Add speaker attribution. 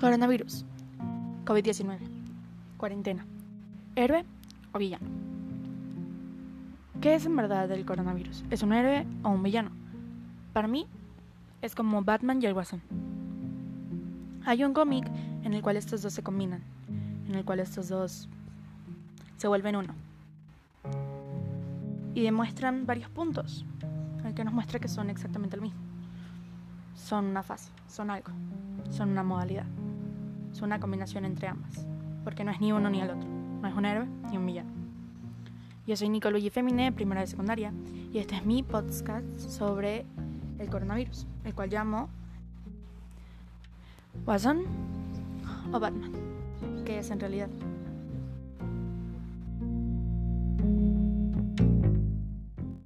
Speaker 1: Coronavirus. COVID-19. Cuarentena. ¿Héroe o villano? ¿Qué es en verdad el coronavirus? ¿Es un héroe o un villano? Para mí, es como Batman y el Guasón. Hay un cómic en el cual estos dos se combinan, en el cual estos dos se vuelven uno. Y demuestran varios puntos, el que nos muestra que son exactamente el mismo. Son una fase, son algo, son una modalidad. Son una combinación entre ambas, porque no es ni uno ni el otro, no es un héroe ni un villano. Yo soy Nicole Luigi Femine, primera de secundaria, y este es mi podcast sobre el coronavirus, el cual llamo Watson o Batman, que es en realidad